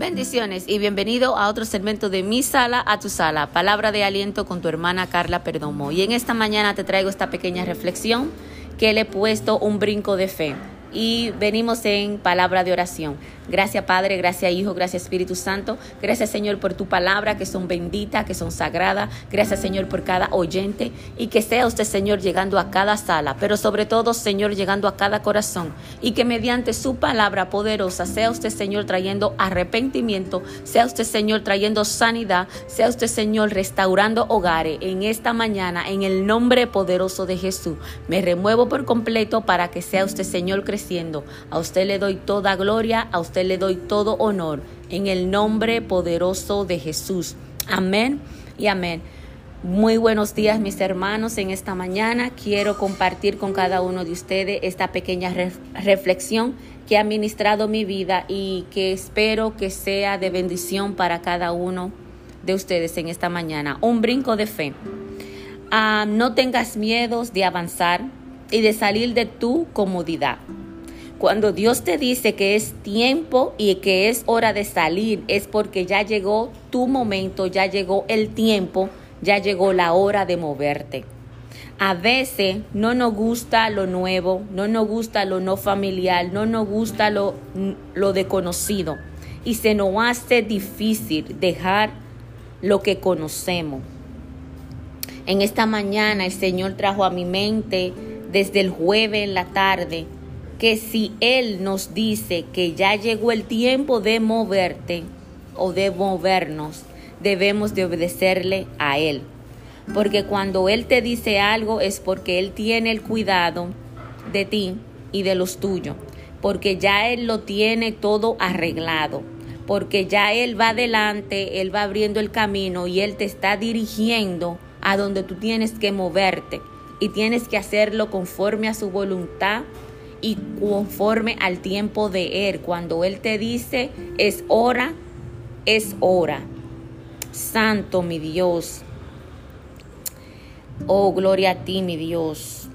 Bendiciones y bienvenido a otro segmento de Mi Sala a tu Sala, palabra de aliento con tu hermana Carla Perdomo. Y en esta mañana te traigo esta pequeña reflexión que le he puesto un brinco de fe y venimos en palabra de oración. Gracias Padre, gracias Hijo, gracias Espíritu Santo. Gracias Señor por tu palabra que son benditas, que son sagradas. Gracias Señor por cada oyente y que sea usted Señor llegando a cada sala, pero sobre todo Señor llegando a cada corazón y que mediante su palabra poderosa sea usted Señor trayendo arrepentimiento, sea usted Señor trayendo sanidad, sea usted Señor restaurando hogares en esta mañana en el nombre poderoso de Jesús. Me remuevo por completo para que sea usted Señor creciendo. A usted le doy toda gloria, a usted le doy todo honor en el nombre poderoso de Jesús. Amén y amén. Muy buenos días mis hermanos. En esta mañana quiero compartir con cada uno de ustedes esta pequeña reflexión que ha ministrado mi vida y que espero que sea de bendición para cada uno de ustedes en esta mañana. Un brinco de fe. Ah, no tengas miedos de avanzar y de salir de tu comodidad. Cuando Dios te dice que es tiempo y que es hora de salir, es porque ya llegó tu momento, ya llegó el tiempo, ya llegó la hora de moverte. A veces no nos gusta lo nuevo, no nos gusta lo no familiar, no nos gusta lo, lo desconocido y se nos hace difícil dejar lo que conocemos. En esta mañana el Señor trajo a mi mente desde el jueves en la tarde que si Él nos dice que ya llegó el tiempo de moverte o de movernos, debemos de obedecerle a Él. Porque cuando Él te dice algo es porque Él tiene el cuidado de ti y de los tuyos. Porque ya Él lo tiene todo arreglado. Porque ya Él va adelante, Él va abriendo el camino y Él te está dirigiendo a donde tú tienes que moverte. Y tienes que hacerlo conforme a su voluntad y conforme al tiempo de Él. Cuando Él te dice es hora, es hora. Santo mi Dios. Oh, gloria a ti, mi Dios.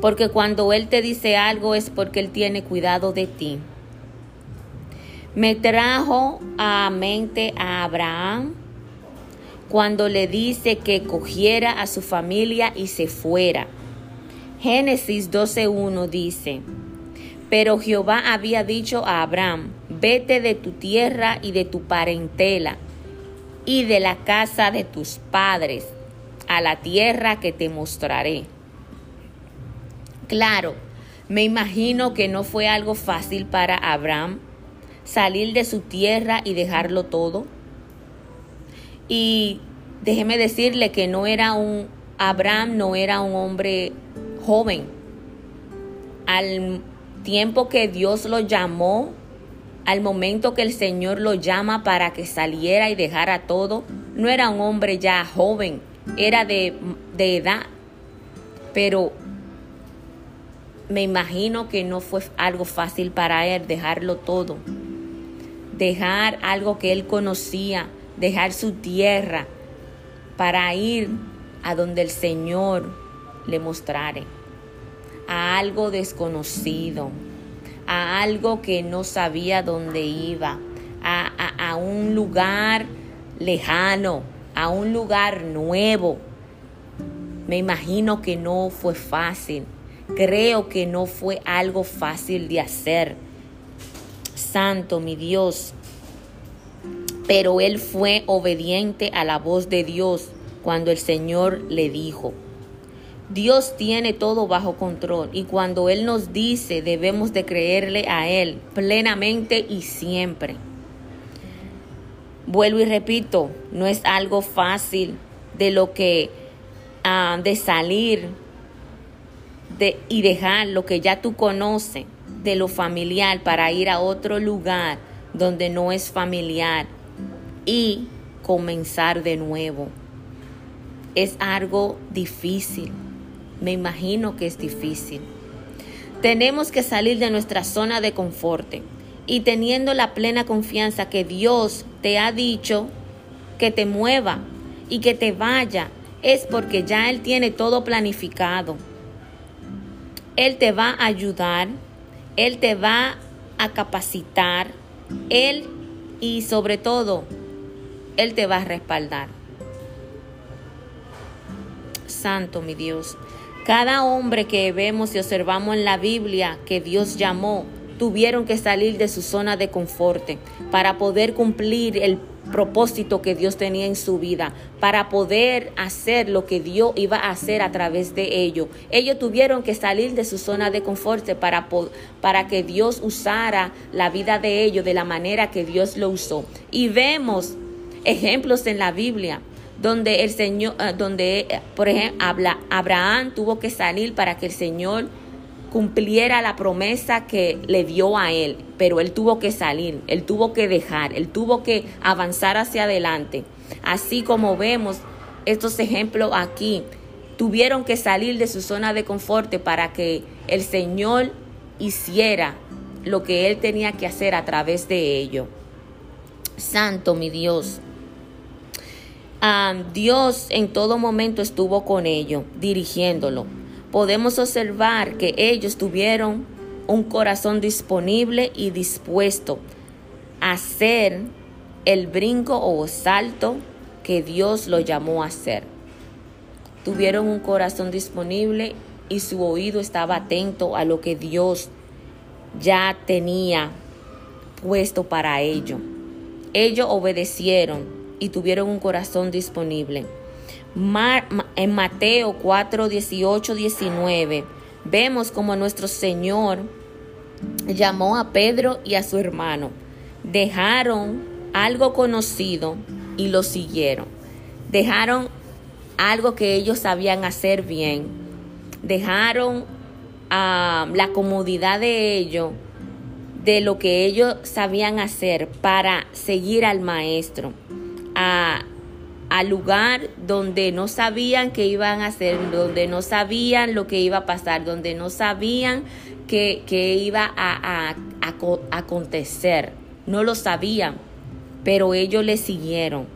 Porque cuando Él te dice algo es porque Él tiene cuidado de ti. Me trajo a mente a Abraham cuando le dice que cogiera a su familia y se fuera. Génesis 12.1 dice, pero Jehová había dicho a Abraham, vete de tu tierra y de tu parentela y de la casa de tus padres a la tierra que te mostraré. Claro, me imagino que no fue algo fácil para Abraham salir de su tierra y dejarlo todo. Y déjeme decirle que no era un Abraham no era un hombre joven. Al tiempo que Dios lo llamó, al momento que el Señor lo llama para que saliera y dejara todo, no era un hombre ya joven, era de, de edad. Pero me imagino que no fue algo fácil para él dejarlo todo. Dejar algo que él conocía, dejar su tierra para ir a donde el Señor le mostrare a algo desconocido, a algo que no sabía dónde iba, a, a, un lugar lejano, a un lugar nuevo. Me imagino que no fue fácil. Creo que no fue algo fácil de hacer. Santo mi Dios. Pero él fue obediente a la voz de Dios cuando el Señor le dijo, Dios tiene todo bajo control y cuando Él nos dice debemos de creerle a Él plenamente y siempre. Vuelvo y repito, no es algo fácil de lo que ah, de salir de, y dejar lo que ya tú conoces de lo familiar para ir a otro lugar donde no es familiar y comenzar de nuevo. Es algo difícil me imagino que es difícil. Tenemos que salir de nuestra zona de confort y teniendo la plena confianza que Dios te ha dicho que te mueva y que te vaya, es porque ya Él tiene todo planificado. Él te va a ayudar, Él te va a capacitar, Él y sobre todo, Él te va a respaldar. Santo, mi Dios. Cada hombre que vemos y observamos en la Biblia que Dios llamó, tuvieron que salir de su zona de confort para poder cumplir el propósito que Dios tenía en su vida, para poder hacer lo que Dios iba a hacer a través de ellos. Ellos tuvieron que salir de su zona de confort para, para que Dios usara la vida de ellos de la manera que Dios lo usó. Y vemos ejemplos en la Biblia donde el Señor, eh, donde, por ejemplo, Abraham tuvo que salir para que el Señor cumpliera la promesa que le dio a él, pero él tuvo que salir, él tuvo que dejar, él tuvo que avanzar hacia adelante. Así como vemos estos ejemplos aquí, tuvieron que salir de su zona de confort para que el Señor hiciera lo que él tenía que hacer a través de ello. Santo mi Dios. Dios en todo momento estuvo con ellos, dirigiéndolo. Podemos observar que ellos tuvieron un corazón disponible y dispuesto a hacer el brinco o salto que Dios lo llamó a hacer. Tuvieron un corazón disponible y su oído estaba atento a lo que Dios ya tenía puesto para ello. Ellos obedecieron y tuvieron un corazón disponible. en Mateo 4, 18, 19 vemos como nuestro Señor llamó a Pedro y a su hermano. Dejaron algo conocido y lo siguieron. Dejaron algo que ellos sabían hacer bien. Dejaron ah, la comodidad de ellos, de lo que ellos sabían hacer para seguir al maestro a, al lugar donde no sabían qué iban a hacer, donde no sabían lo que iba a pasar, donde no sabían qué, iba a, acontecer. No lo sabían, pero ellos le siguieron.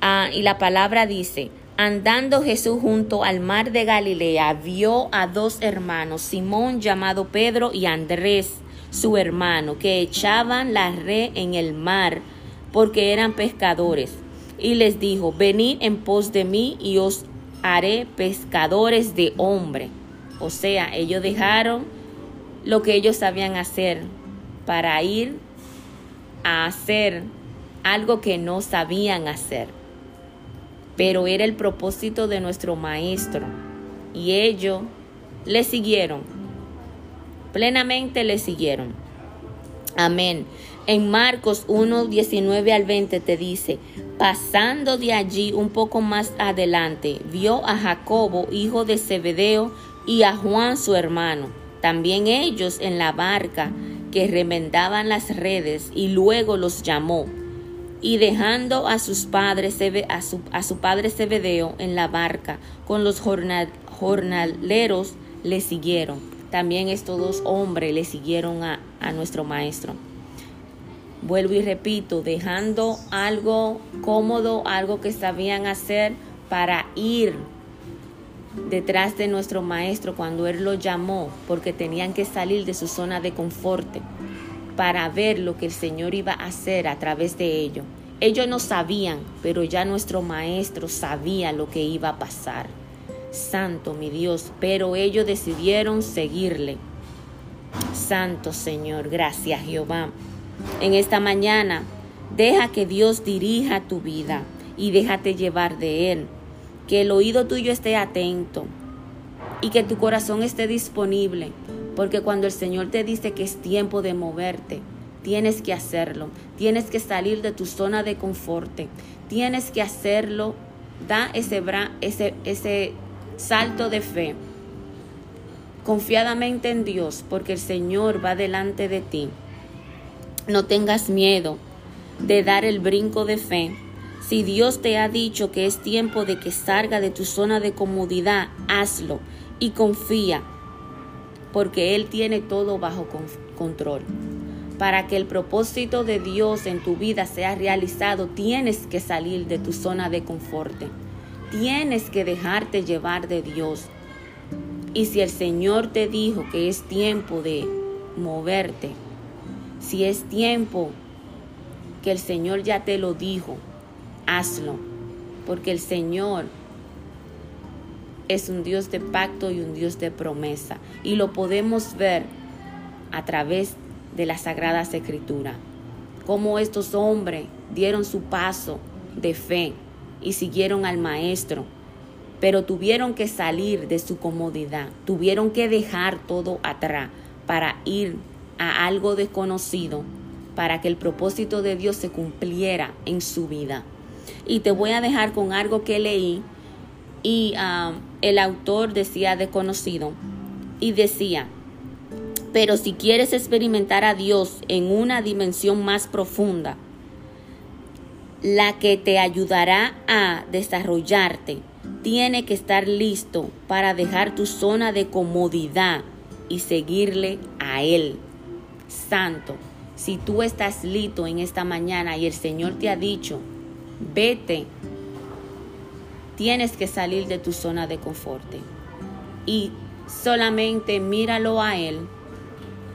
Ah, y la palabra dice, andando Jesús junto al mar de Galilea, vio a dos hermanos, Simón llamado Pedro y Andrés, su hermano, que echaban la red en el mar porque eran pescadores. Y les dijo, venid en pos de mí y os haré pescadores de hombre. O sea, ellos dejaron lo que ellos sabían hacer para ir a hacer algo que no sabían hacer. Pero era el propósito de nuestro maestro. Y ellos le siguieron. Plenamente le siguieron. Amén. En Marcos 1, 19 al 20 te dice, pasando de allí un poco más adelante, vio a Jacobo, hijo de Zebedeo, y a Juan su hermano, también ellos en la barca que remendaban las redes, y luego los llamó. Y dejando a sus padres, a su, a su padre Zebedeo en la barca con los jornaleros, le siguieron. También estos dos hombres le siguieron a, a nuestro maestro. Vuelvo y repito, dejando algo cómodo, algo que sabían hacer para ir detrás de nuestro maestro cuando él lo llamó, porque tenían que salir de su zona de confort para ver lo que el Señor iba a hacer a través de ellos. Ellos no sabían, pero ya nuestro maestro sabía lo que iba a pasar. Santo mi Dios, pero ellos decidieron seguirle. Santo Señor, gracias Jehová en esta mañana. Deja que Dios dirija tu vida y déjate llevar de Él. Que el oído tuyo esté atento y que tu corazón esté disponible. Porque cuando el Señor te dice que es tiempo de moverte, tienes que hacerlo. Tienes que salir de tu zona de confort. Tienes que hacerlo. Da ese, ese, ese salto de fe. Confiadamente en Dios, porque el Señor va delante de ti no tengas miedo de dar el brinco de fe. Si Dios te ha dicho que es tiempo de que salga de tu zona de comodidad, hazlo y confía, porque Él tiene todo bajo control. Para que el propósito de Dios en tu vida sea realizado, tienes que salir de tu zona de confort. Tienes que dejarte llevar de Dios. Y si el Señor te dijo que es tiempo de moverte, Si es tiempo que el Señor ya te lo dijo, hazlo, porque el Señor es un Dios de pacto y un Dios de promesa, y lo podemos ver a través de la Sagrada Escritura, cómo estos hombres dieron su paso de fe y siguieron al Maestro, pero tuvieron que salir de su comodidad, tuvieron que dejar todo atrás para ir a algo desconocido para que el propósito de Dios se cumpliera en su vida. Y te voy a dejar con algo que leí y ah, el autor decía desconocido y decía, pero si quieres experimentar a Dios en una dimensión más profunda, la que te ayudará a desarrollarte, tiene que estar listo para dejar tu zona de comodidad y seguirle a Él. Santo, si tú estás listo en esta mañana y el Señor te ha dicho, vete, tienes que salir de tu zona de confort. Y solamente míralo a Él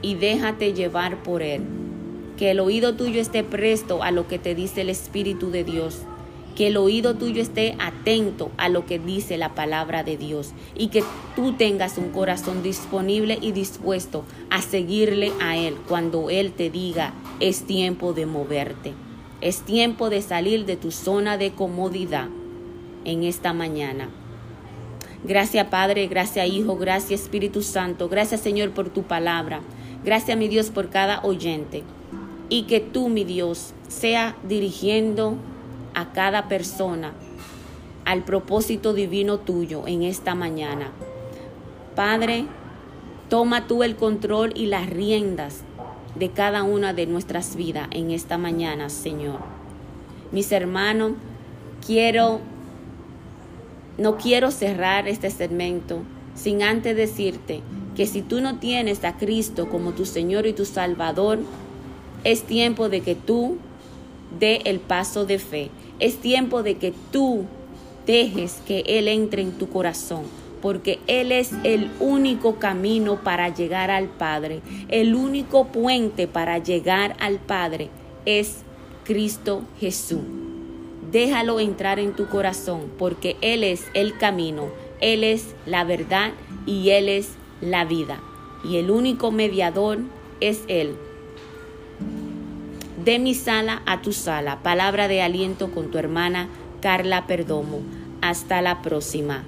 y déjate llevar por Él. Que el oído tuyo esté presto a lo que te dice el Espíritu de Dios que el oído tuyo esté atento a lo que dice la palabra de Dios y que tú tengas un corazón disponible y dispuesto a seguirle a Él cuando Él te diga es tiempo de moverte, es tiempo de salir de tu zona de comodidad en esta mañana. Gracias Padre, gracias Hijo, gracias Espíritu Santo, gracias Señor por tu palabra, gracias mi Dios por cada oyente. Y que tú mi Dios sea dirigiendo a cada persona al propósito divino tuyo en esta mañana. Padre, toma tú el control y las riendas de cada una de nuestras vidas en esta mañana, Señor. Mis hermanos, quiero, no quiero cerrar este segmento sin antes decirte que si tú no tienes a Cristo como tu Señor y tu Salvador, es tiempo de que tú dé el paso de fe. Es tiempo de que tú dejes que Él entre en tu corazón, porque Él es el único camino para llegar al Padre. El único puente para llegar al Padre es Cristo Jesús. Déjalo entrar en tu corazón, porque Él es el camino, Él es la verdad y Él es la vida. Y el único mediador es Él de mi sala a tu sala. Palabra de aliento con tu hermana Carla Perdomo. Hasta la próxima.